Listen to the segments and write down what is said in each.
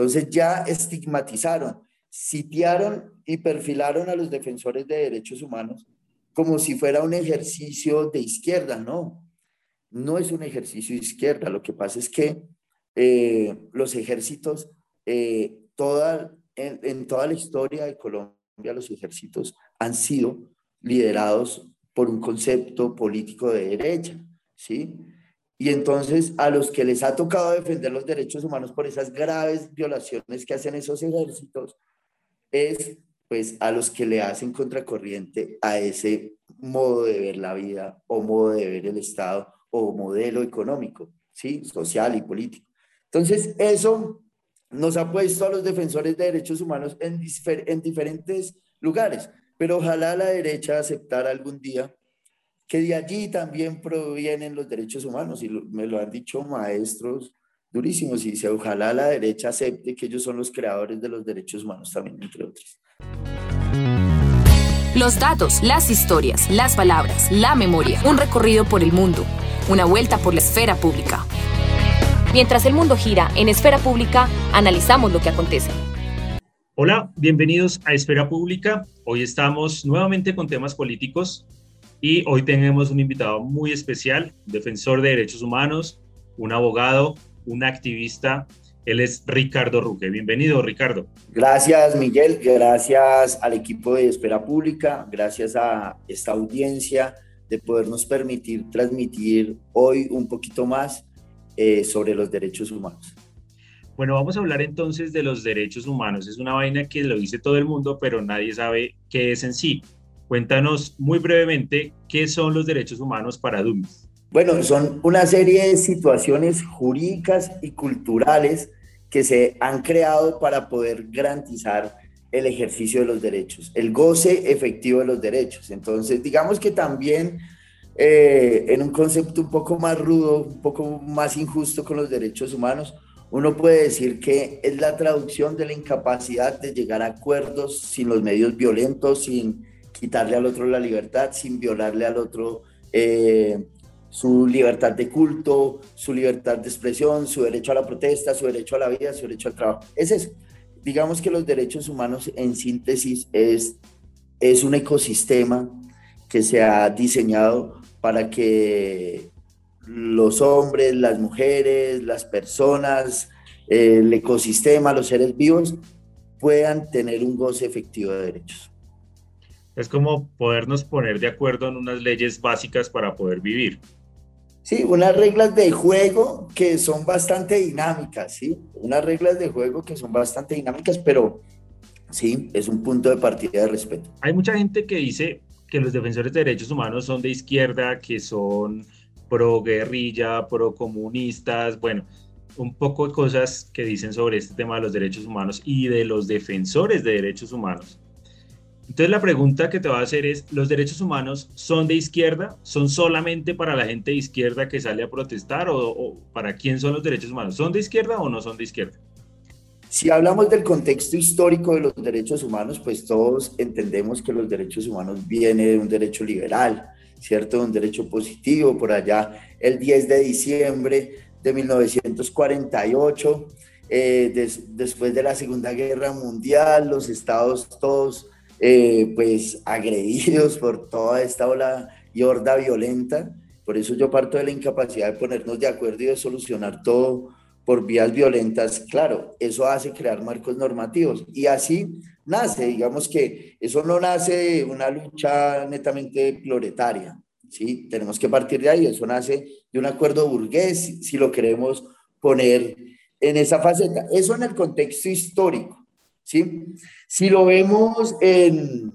Entonces ya estigmatizaron, sitiaron y perfilaron a los defensores de derechos humanos como si fuera un ejercicio de izquierda, no, no es un ejercicio de izquierda, lo que pasa es que eh, los ejércitos, eh, toda, en, toda la historia de Colombia, los ejércitos han sido liderados por un concepto político de derecha, ¿sí? Y entonces a los que les ha tocado defender los derechos humanos por esas graves violaciones que hacen esos ejércitos, es pues a los que le hacen contracorriente a ese modo de ver la vida o modo de ver el Estado o modelo económico, ¿sí? social y político. Entonces, eso nos ha puesto a los defensores de derechos humanos en, en diferentes lugares, pero ojalá la derecha aceptara algún día que de allí también provienen los derechos humanos, y me lo han dicho maestros durísimos, y dice, ojalá la derecha acepte que ellos son los creadores de los derechos humanos también, entre otros. Los datos, las historias, las palabras, la memoria, un recorrido por el mundo, una vuelta por la esfera pública. Mientras el mundo gira en esfera pública, analizamos lo que acontece. Hola, bienvenidos a Esfera Pública. Hoy estamos nuevamente con temas políticos y hoy tenemos un invitado muy especial, defensor de derechos humanos, un abogado, un activista él es Ricardo Ruque. Bienvenido, Ricardo. Gracias, Miguel. Gracias al equipo de Espera Pública. Gracias a esta audiencia de podernos permitir transmitir hoy un poquito más eh, sobre los derechos humanos. Bueno, vamos a hablar entonces de los derechos humanos. Es una vaina que lo dice todo el mundo, pero nadie sabe qué es en sí. Cuéntanos muy brevemente qué son los derechos humanos para Dummies. Bueno, son una serie de situaciones jurídicas y culturales que se han creado para poder garantizar el ejercicio de los derechos, el goce efectivo de los derechos. Entonces, digamos que también eh, en un concepto un poco más rudo, un poco más injusto con los derechos humanos, uno puede decir que es la traducción de la incapacidad de llegar a acuerdos sin los medios violentos, sin quitarle al otro la libertad, sin violarle al otro eh, su libertad de culto, su libertad de expresión, su derecho a la protesta, su derecho a la vida, su derecho al trabajo. Es eso. Digamos que los derechos humanos en síntesis es, es un ecosistema que se ha diseñado para que los hombres, las mujeres, las personas, el ecosistema, los seres vivos puedan tener un goce efectivo de derechos. Es como podernos poner de acuerdo en unas leyes básicas para poder vivir. Sí, unas reglas de juego que son bastante dinámicas, ¿sí? Unas reglas de juego que son bastante dinámicas, pero sí, es un punto de partida de respeto. Hay mucha gente que dice que los defensores de derechos humanos son de izquierda, que son pro guerrilla, pro comunistas, bueno, un poco de cosas que dicen sobre este tema de los derechos humanos y de los defensores de derechos humanos. Entonces la pregunta que te voy a hacer es, ¿los derechos humanos son de izquierda? ¿Son solamente para la gente de izquierda que sale a protestar o, para quién son los derechos humanos? ¿Son de izquierda o no son de izquierda? Si hablamos del contexto histórico de los derechos humanos, pues todos entendemos que los derechos humanos vienen de un derecho liberal, ¿cierto? De un derecho positivo. Por allá, el 10 de diciembre de 1948, eh, después de la Segunda Guerra Mundial, los estados todos eh, pues agredidos por toda esta ola y horda violenta. Por eso yo parto de la incapacidad de ponernos de acuerdo y de solucionar todo por vías violentas. Claro, eso hace crear marcos normativos y así nace, digamos que eso no nace de una lucha netamente proletaria, ¿sí? Tenemos que partir de ahí, eso nace de un acuerdo burgués, si lo queremos poner en esa faceta. Eso en el contexto histórico. ¿Sí? Si lo vemos en,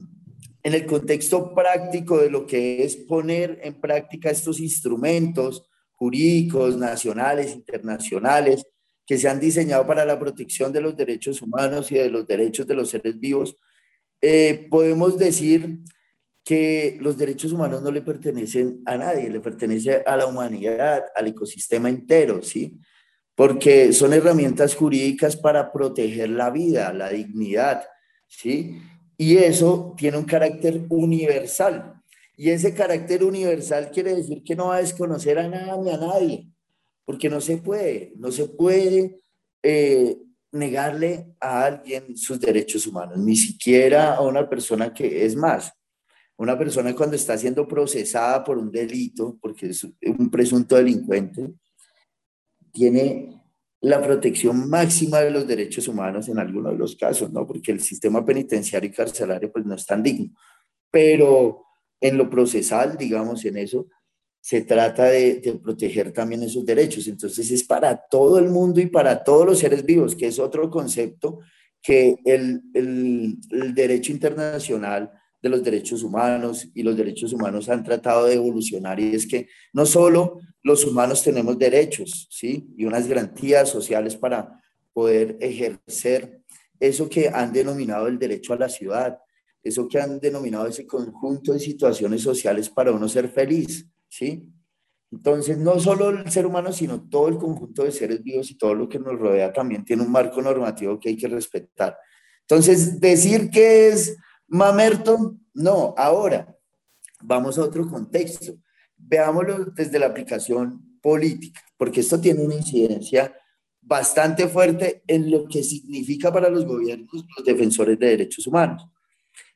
en el contexto práctico de lo que es poner en práctica estos instrumentos jurídicos, nacionales, internacionales, que se han diseñado para la protección de los derechos humanos y de los derechos de los seres vivos, eh, podemos decir que los derechos humanos no le pertenecen a nadie, le pertenece a la humanidad, al ecosistema entero, ¿sí? Porque son herramientas jurídicas para proteger la vida, la dignidad, ¿sí? Y eso tiene un carácter universal. Y ese carácter universal quiere decir que no va a desconocer a nada a nadie, porque no se puede, no se puede eh, negarle a alguien sus derechos humanos, ni siquiera a una persona que es más. Una persona cuando está siendo procesada por un delito, porque es un presunto delincuente, tiene la protección máxima de los derechos humanos en algunos de los casos, ¿no? Porque el sistema penitenciario y carcelario pues no es tan digno. Pero en lo procesal, digamos, en eso, se trata de, proteger también esos derechos. Entonces es para todo el mundo y para todos los seres vivos, que es otro concepto que el, derecho internacional de los derechos humanos y los derechos humanos han tratado de evolucionar y es que no solo los humanos tenemos derechos, ¿sí? Y unas garantías sociales para poder ejercer eso que han denominado el derecho a la ciudad, eso que han denominado ese conjunto de situaciones sociales para uno ser feliz, ¿sí? Entonces, no solo el ser humano, sino todo el conjunto de seres vivos y todo lo que nos rodea también tiene un marco normativo que hay que respetar. Entonces, decir que es Mamerton, no, ahora vamos a otro contexto. Veámoslo desde la aplicación política, porque esto tiene una incidencia bastante fuerte en lo que significa para los gobiernos los defensores de derechos humanos.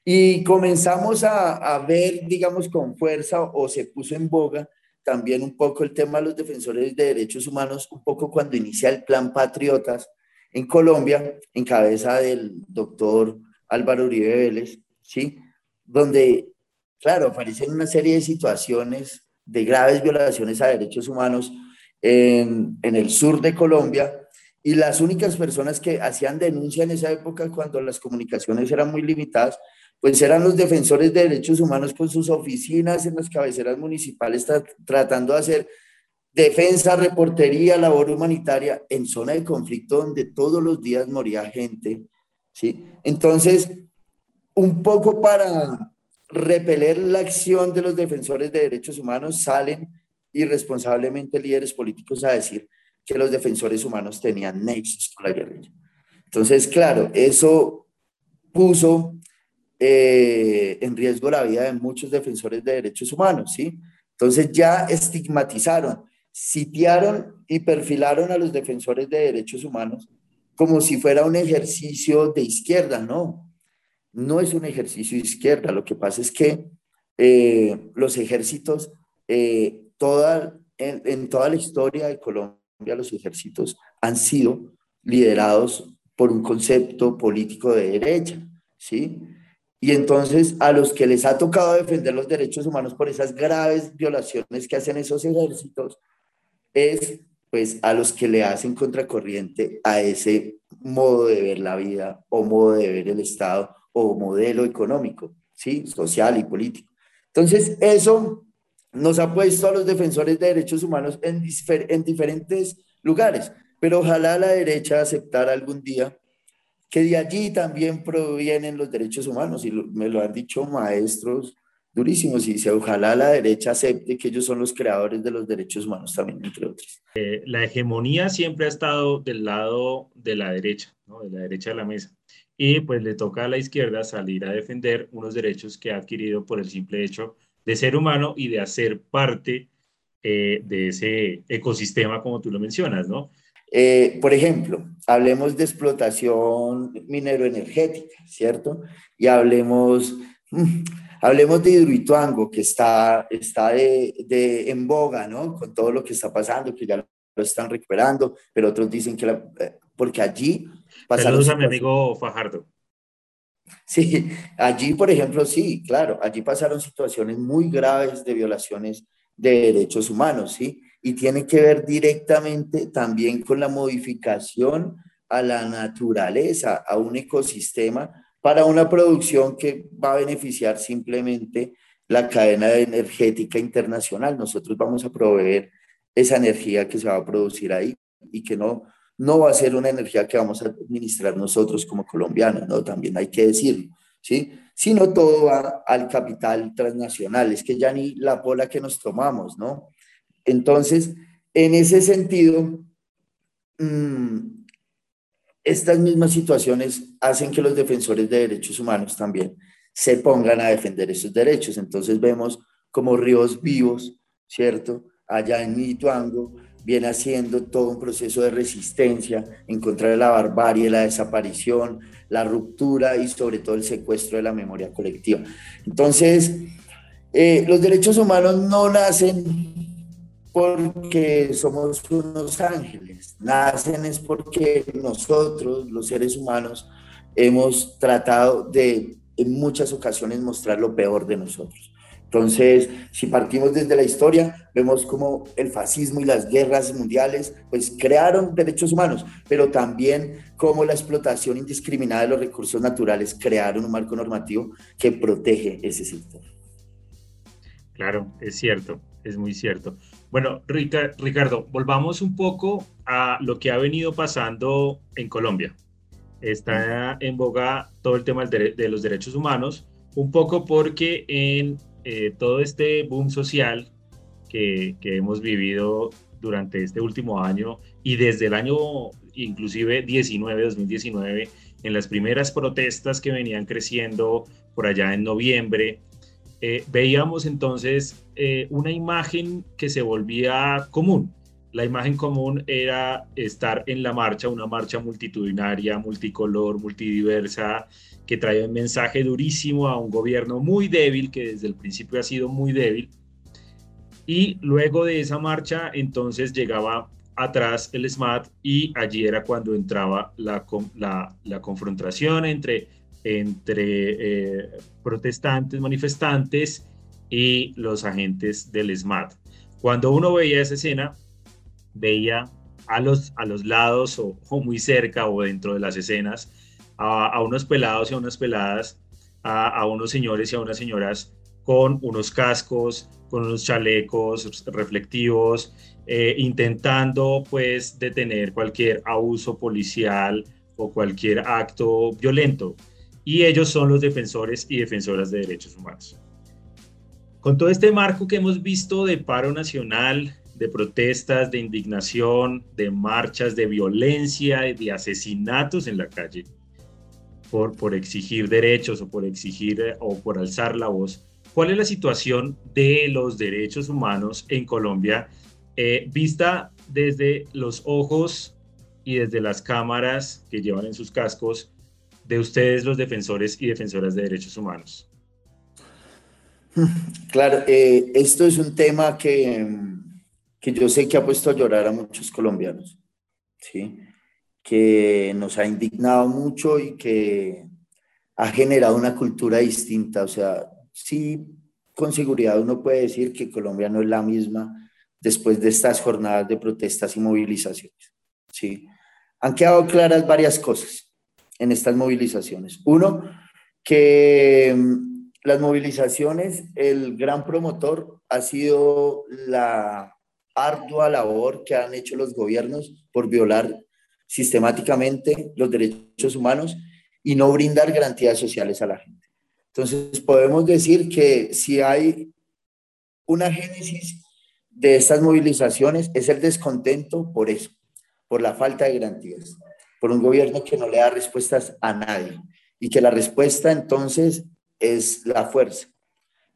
Y comenzamos a, a, ver, digamos, con fuerza o se puso en boga también un poco el tema de los defensores de derechos humanos, un poco cuando inicia el Plan Patriotas en Colombia, en cabeza del doctor Álvaro Uribe Vélez, ¿sí? Donde, claro, aparecen una serie de situaciones de graves violaciones a derechos humanos en, el sur de Colombia y las únicas personas que hacían denuncia en esa época cuando las comunicaciones eran muy limitadas, pues eran los defensores de derechos humanos con sus oficinas en las cabeceras municipales tratando de hacer defensa, reportería, labor humanitaria en zona de conflicto donde todos los días moría gente ¿sí? Entonces, un poco para repeler la acción de los defensores de derechos humanos, salen irresponsablemente líderes políticos a decir que los defensores humanos tenían nexos con la guerrilla. Entonces, claro, eso puso eh, en riesgo la vida de muchos defensores de derechos humanos, ¿sí? Entonces ya estigmatizaron, sitiaron y perfilaron a los defensores de derechos humanos como si fuera un ejercicio de izquierda, no, no es un ejercicio de izquierda, lo que pasa es que eh, los ejércitos, eh, toda, en, toda la historia de Colombia, los ejércitos han sido liderados por un concepto político de derecha, ¿sí? Y entonces a los que les ha tocado defender los derechos humanos por esas graves violaciones que hacen esos ejércitos, es pues a los que le hacen contracorriente a ese modo de ver la vida o modo de ver el Estado o modelo económico, ¿sí? social y político. Entonces, eso nos ha puesto a los defensores de derechos humanos en, en diferentes lugares, pero ojalá la derecha aceptara algún día que de allí también provienen los derechos humanos, y me lo han dicho maestros durísimos y dice, ojalá la derecha acepte que ellos son los creadores de los derechos humanos también, entre otros. Eh, la hegemonía siempre ha estado del lado de la derecha, ¿no? de la derecha de la mesa. Y pues le toca a la izquierda salir a defender unos derechos que ha adquirido por el simple hecho de ser humano y de hacer parte eh, de ese ecosistema como tú lo mencionas, ¿no? Eh, por ejemplo, hablemos de explotación minero-energética, ¿cierto? Y hablemos... Mm, Hablemos de Hidroituango, que está, está de, de, en boga, ¿no? Con todo lo que está pasando, que ya lo están recuperando, pero otros dicen que, la, eh, porque allí... Saludos a mi amigo Fajardo. Sí, allí, por ejemplo, sí, claro, allí pasaron situaciones muy graves de violaciones de derechos humanos, ¿sí? Y tiene que ver directamente también con la modificación a la naturaleza, a un ecosistema para una producción que va a beneficiar simplemente la cadena energética internacional. Nosotros vamos a proveer esa energía que se va a producir ahí y que no, no va a ser una energía que vamos a administrar nosotros como colombianos, ¿no? También hay que decirlo, ¿sí? Sino todo va al capital transnacional, es que ya ni la pola que nos tomamos, ¿no? Entonces, en ese sentido, mmm, estas mismas situaciones hacen que los defensores de derechos humanos también se pongan a defender esos derechos. Entonces vemos como ríos vivos, ¿cierto? Allá en Ituango, viene haciendo todo un proceso de resistencia en contra de la barbarie, la desaparición, la ruptura y sobre todo el secuestro de la memoria colectiva. Entonces, eh, los derechos humanos no nacen porque somos unos ángeles, nacen es porque nosotros, los seres humanos, hemos tratado de en muchas ocasiones mostrar lo peor de nosotros. Entonces, si partimos desde la historia, vemos como el fascismo y las guerras mundiales, pues crearon derechos humanos, pero también como la explotación indiscriminada de los recursos naturales crearon un marco normativo que protege ese sector. Claro, es cierto, es muy cierto. Bueno, Ricardo, volvamos un poco a lo que ha venido pasando en Colombia. Está en boga todo el tema de los derechos humanos, un poco porque en eh, todo este boom social que, hemos vivido durante este último año y desde el año inclusive 19, 2019, en las primeras protestas que venían creciendo por allá en noviembre, eh, veíamos entonces eh, una imagen que se volvía común. La imagen común era estar en la marcha, una marcha multitudinaria, multicolor, multidiversa, que trae un mensaje durísimo a un gobierno muy débil, que desde el principio ha sido muy débil. Y luego de esa marcha, entonces llegaba atrás el SMAT y allí era cuando entraba la, confrontación entre, entre eh, protestantes, manifestantes y los agentes del SMAT. Cuando uno veía esa escena, veía a los, a los lados o muy cerca o dentro de las escenas a, unos pelados y a unas peladas, a, unos señores y a unas señoras con unos cascos, con unos chalecos reflectivos, eh, intentando pues detener cualquier abuso policial o cualquier acto violento. Y ellos son los defensores y defensoras de derechos humanos. Con todo este marco que hemos visto de paro nacional, de protestas, de indignación, de marchas, de violencia, de asesinatos en la calle, por, por exigir derechos o por exigir eh, o por alzar la voz. ¿Cuál es la situación de los derechos humanos en Colombia eh, vista desde los ojos y desde las cámaras que llevan en sus cascos de ustedes los defensores y defensoras de derechos humanos? Claro, eh, esto es un tema que, que yo sé que ha puesto a llorar a muchos colombianos, ¿sí? que nos ha indignado mucho y que ha generado una cultura distinta. O sea, sí, con seguridad uno puede decir que Colombia no es la misma después de estas jornadas de protestas y movilizaciones. Sí. Han quedado claras varias cosas en estas movilizaciones. Uno, que mm, las movilizaciones, el gran promotor ha sido la ardua labor que han hecho los gobiernos por violar sistemáticamente los derechos humanos y no brindar garantías sociales a la gente. Entonces, podemos decir que si hay una génesis de estas movilizaciones es el descontento por eso, por la falta de garantías, por un gobierno que no le da respuestas a nadie y que la respuesta entonces es la fuerza.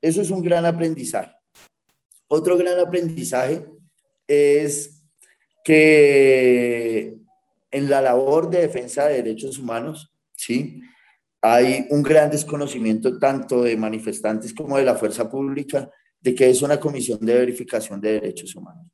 Eso es un gran aprendizaje. Otro gran aprendizaje es que en la labor de defensa de derechos humanos, ¿sí? Hay un gran desconocimiento tanto de manifestantes como de la fuerza pública de que es una comisión de verificación de derechos humanos,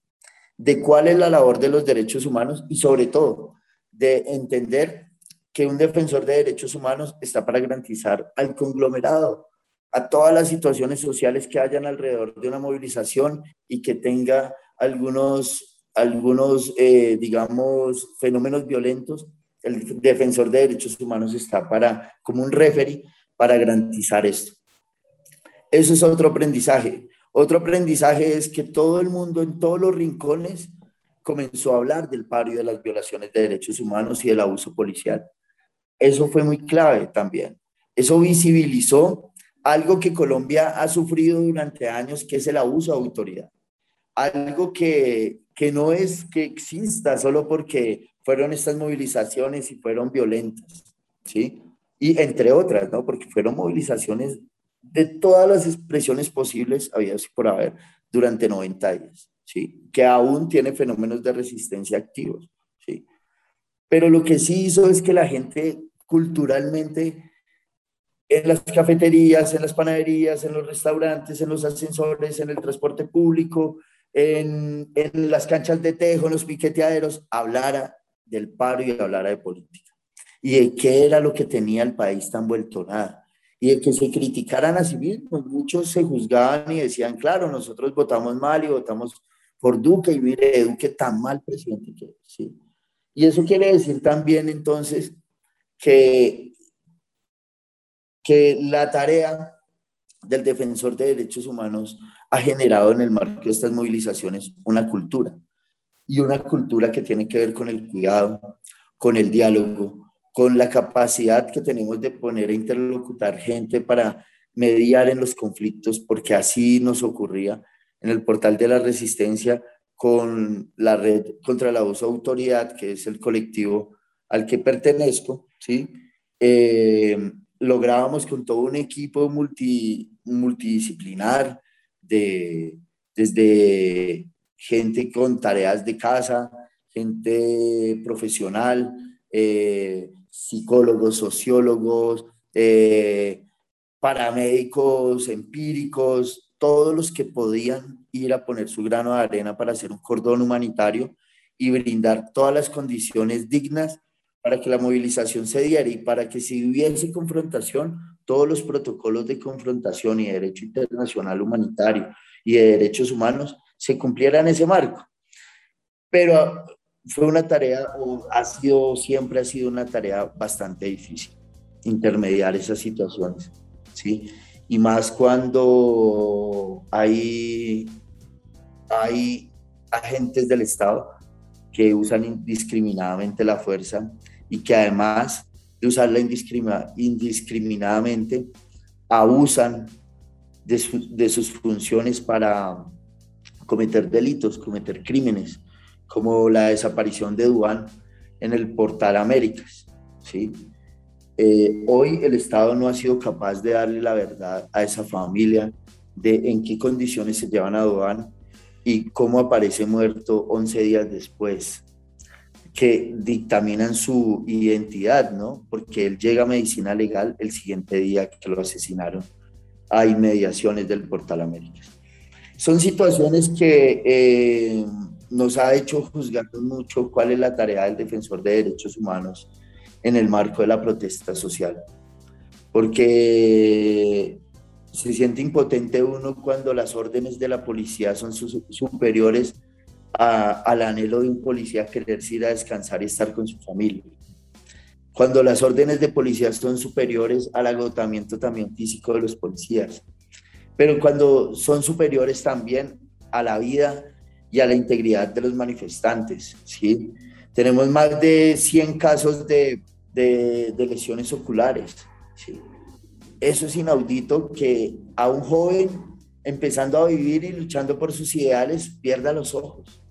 de cuál es la labor de los derechos humanos y sobre todo de entender que un defensor de derechos humanos está para garantizar al conglomerado, a todas las situaciones sociales que hayan alrededor de una movilización y que tenga algunos algunos, eh, digamos, fenómenos violentos, el defensor de derechos humanos está para, como un referee para garantizar esto. Eso es otro aprendizaje. Otro aprendizaje es que todo el mundo en todos los rincones comenzó a hablar del paro y de las violaciones de derechos humanos y del abuso policial. Eso fue muy clave también. Eso visibilizó algo que Colombia ha sufrido durante años, que es el abuso de autoridad. Algo que, que no es que exista solo porque fueron estas movilizaciones y fueron violentas, ¿sí? Y entre otras, ¿no? Porque fueron movilizaciones de todas las expresiones posibles, había por haber, durante 90 días, ¿sí? que aún tiene fenómenos de resistencia activos. ¿sí? Pero lo que sí hizo es que la gente culturalmente en las cafeterías, en las panaderías, en los restaurantes, en los ascensores, en el transporte público, en, en las canchas de tejo, en los piqueteaderos, hablara del paro y hablara de política. Y de qué era lo que tenía el país tan vuelto nada. Y de que se criticaran a civil, pues muchos se juzgaban y decían, claro, nosotros votamos mal y votamos por Duque y mire, Duque tan mal presidente que ¿sí? Y eso quiere decir también entonces que, que la tarea del defensor de derechos humanos ha generado en el marco de estas movilizaciones una cultura y una cultura que tiene que ver con el cuidado, con el diálogo, con la capacidad que tenemos de poner a interlocutar gente para mediar en los conflictos, porque así nos ocurría en el portal de la resistencia con la red contra el abuso de autoridad, que es el colectivo al que pertenezco, ¿sí? Eh, lográbamos con todo un equipo multi, multidisciplinar, de, desde gente con tareas de casa, gente profesional, eh, psicólogos, sociólogos, eh, paramédicos, empíricos, todos los que podían ir a poner su grano de arena para hacer un cordón humanitario y brindar todas las condiciones dignas para que la movilización se diera y para que si hubiese confrontación, todos los protocolos de confrontación y de derecho internacional humanitario y de derechos humanos se cumplieran en ese marco. Pero fue una tarea, o ha sido, siempre ha sido una tarea bastante difícil, intermediar esas situaciones, ¿sí? Y más cuando hay, hay agentes del Estado que usan indiscriminadamente la fuerza y que además de usarla indiscriminadamente, abusan de, sus funciones para cometer delitos, cometer crímenes, como la desaparición de Duan en el portal Américas. ¿sí? Eh, hoy el Estado no ha sido capaz de darle la verdad a esa familia de en qué condiciones se llevan a Duan y cómo aparece muerto 11 días después, que dictaminan su identidad, ¿no? Porque él llega a medicina legal el siguiente día que lo asesinaron a inmediaciones del Portal Américas. Son situaciones que eh, nos ha hecho juzgar mucho cuál es la tarea del defensor de derechos humanos en el marco de la protesta social. Porque se siente impotente uno cuando las órdenes de la policía son superiores al anhelo de un policía querer ir a descansar y estar con su familia. Cuando las órdenes de policía son superiores al agotamiento también físico de los policías. Pero cuando son superiores también a la vida y a la integridad de los manifestantes. ¿sí? Tenemos más de 100 casos de, de, lesiones oculares. Eso es inaudito que a un joven empezando a vivir y luchando por sus ideales pierda los ojos.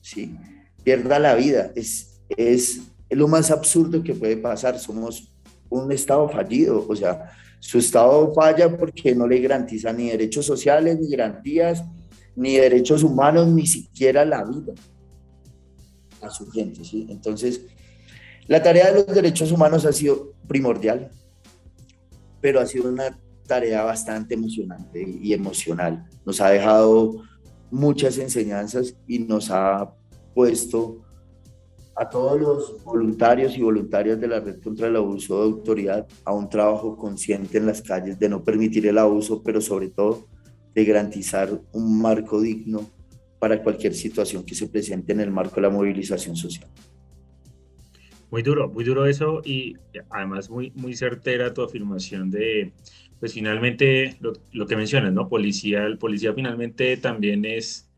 ¿sí? Pierda la vida. Es, es lo más absurdo que puede pasar. Somos un Estado fallido. O sea, su Estado falla porque no le garantiza ni derechos sociales, ni garantías, ni derechos humanos, ni siquiera la vida a su gente. ¿sí? Entonces, la tarea de los derechos humanos ha sido primordial, pero ha sido una tarea bastante emocionante y emocional. Nos ha dejado muchas enseñanzas y nos ha puesto a todos los voluntarios y voluntarias de la red contra el abuso de autoridad a un trabajo consciente en las calles de no permitir el abuso, pero sobre todo de garantizar un marco digno para cualquier situación que se presente en el marco de la movilización social. Muy duro, muy duro eso y además muy, muy certera tu afirmación de, pues finalmente lo, lo que mencionas, ¿no? Policía, el policía finalmente también es,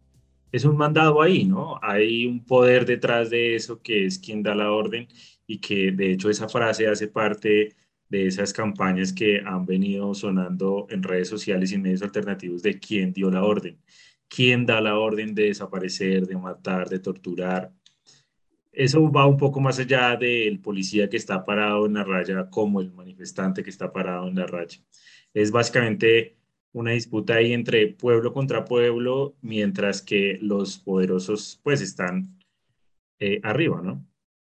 es un mandado ahí, ¿no? Hay un poder detrás de eso que es quien da la orden y que de hecho esa frase hace parte de esas campañas que han venido sonando en redes sociales y medios alternativos de quién dio la orden, quién da la orden de desaparecer, de matar, de torturar. Eso va un poco más allá del policía que está parado en la raya como el manifestante que está parado en la raya. Es básicamente una disputa ahí entre pueblo contra pueblo, mientras que los poderosos pues están eh, arriba, ¿no?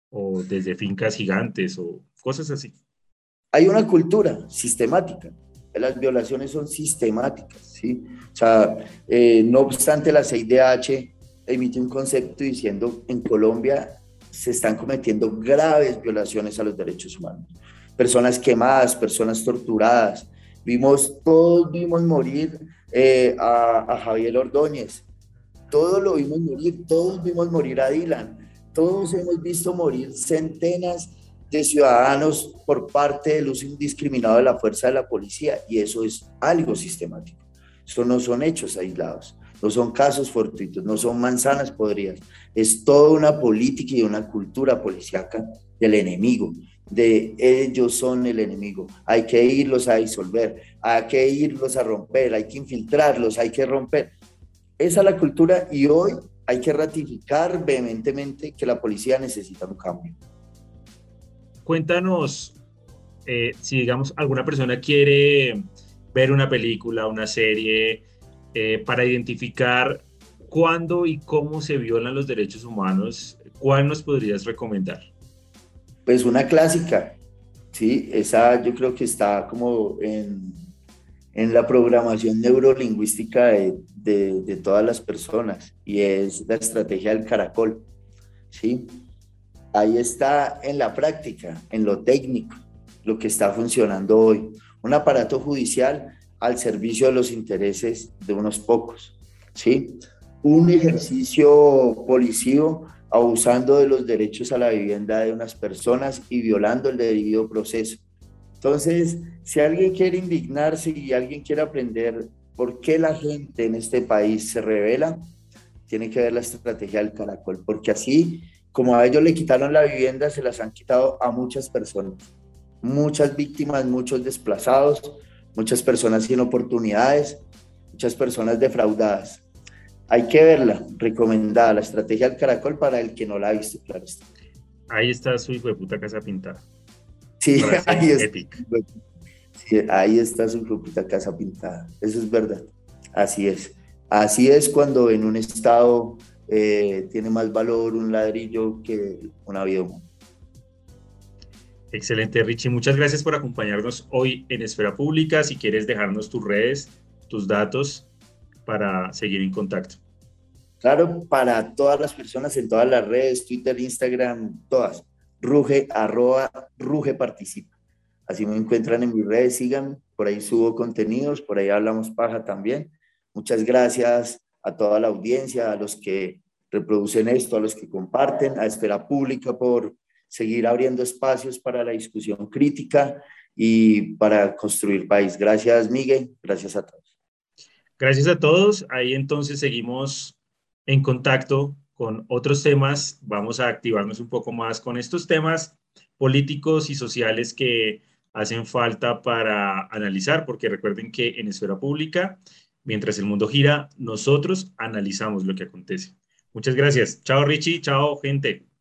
O desde fincas gigantes o cosas así. Hay una cultura sistemática. Las violaciones son sistemáticas, ¿sí? O sea, eh, no obstante la CIDH emite un concepto diciendo en Colombia se están cometiendo graves violaciones a los derechos humanos. Personas quemadas, personas torturadas, Vimos, todos vimos morir eh, a, Javier Ordóñez, todos lo vimos morir, todos vimos morir a Dylan, todos hemos visto morir centenas de ciudadanos por parte del uso indiscriminado de la fuerza de la policía y eso es algo sistemático. Eso no son hechos aislados, no son casos fortuitos, no son manzanas podridas, es toda una política y una cultura policíaca del enemigo de ellos son el enemigo. Hay que irlos a disolver, hay que irlos a romper, hay que infiltrarlos, hay que romper. Esa es la cultura y hoy hay que ratificar vehementemente que la policía necesita un cambio. Cuéntanos eh, si, digamos, alguna persona quiere ver una película, una serie, eh, para identificar cuándo y cómo se violan los derechos humanos, ¿cuál nos podrías recomendar? Pues una clásica, ¿sí? Esa yo creo que está como en, en la programación neurolingüística de, de, de, todas las personas y es la estrategia del caracol, ¿sí? Ahí está en la práctica, en lo técnico, lo que está funcionando hoy. Un aparato judicial al servicio de los intereses de unos pocos, ¿sí? Un ejercicio policío abusando de los derechos a la vivienda de unas personas y violando el debido proceso. Entonces, si alguien quiere indignarse y alguien quiere aprender por qué la gente en este país se revela, tiene que ver la estrategia del caracol, porque así como a ellos le quitaron la vivienda, se las han quitado a muchas personas, muchas víctimas, muchos desplazados, muchas personas sin oportunidades, muchas personas defraudadas. Hay que verla, recomendada, la estrategia del caracol para el que no la ha visto, claro está. Ahí está su hijo de puta casa pintada. Sí, ahí está, sí, ahí está su hijo de puta casa pintada. Eso es verdad. Así es. Así es cuando en un estado eh, tiene más valor un ladrillo que una vida humana. Excelente, Richie. Muchas gracias por acompañarnos hoy en Esfera Pública. Si quieres dejarnos tus redes, tus datos, para seguir en contacto? Claro, para todas las personas en todas las redes, Twitter, Instagram, todas. Ruge, arroba, Ruge participa. Así me encuentran en mis redes, sigan, por ahí subo contenidos, por ahí hablamos paja también. Muchas gracias a toda la audiencia, a los que reproducen esto, a los que comparten, a Esfera Pública por seguir abriendo espacios para la discusión crítica y para construir país. Gracias, Miguel. Gracias a todos. Gracias a todos. Ahí entonces seguimos en contacto con otros temas. Vamos a activarnos un poco más con estos temas políticos y sociales que hacen falta para analizar, porque recuerden que en esfera pública, mientras el mundo gira, nosotros analizamos lo que acontece. Muchas gracias. Chao Richie, chao gente.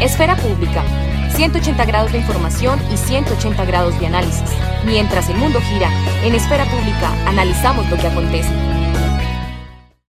Esfera pública 180 grados de información y 180 grados de análisis. Mientras el mundo gira, en Esfera Pública analizamos lo que acontece.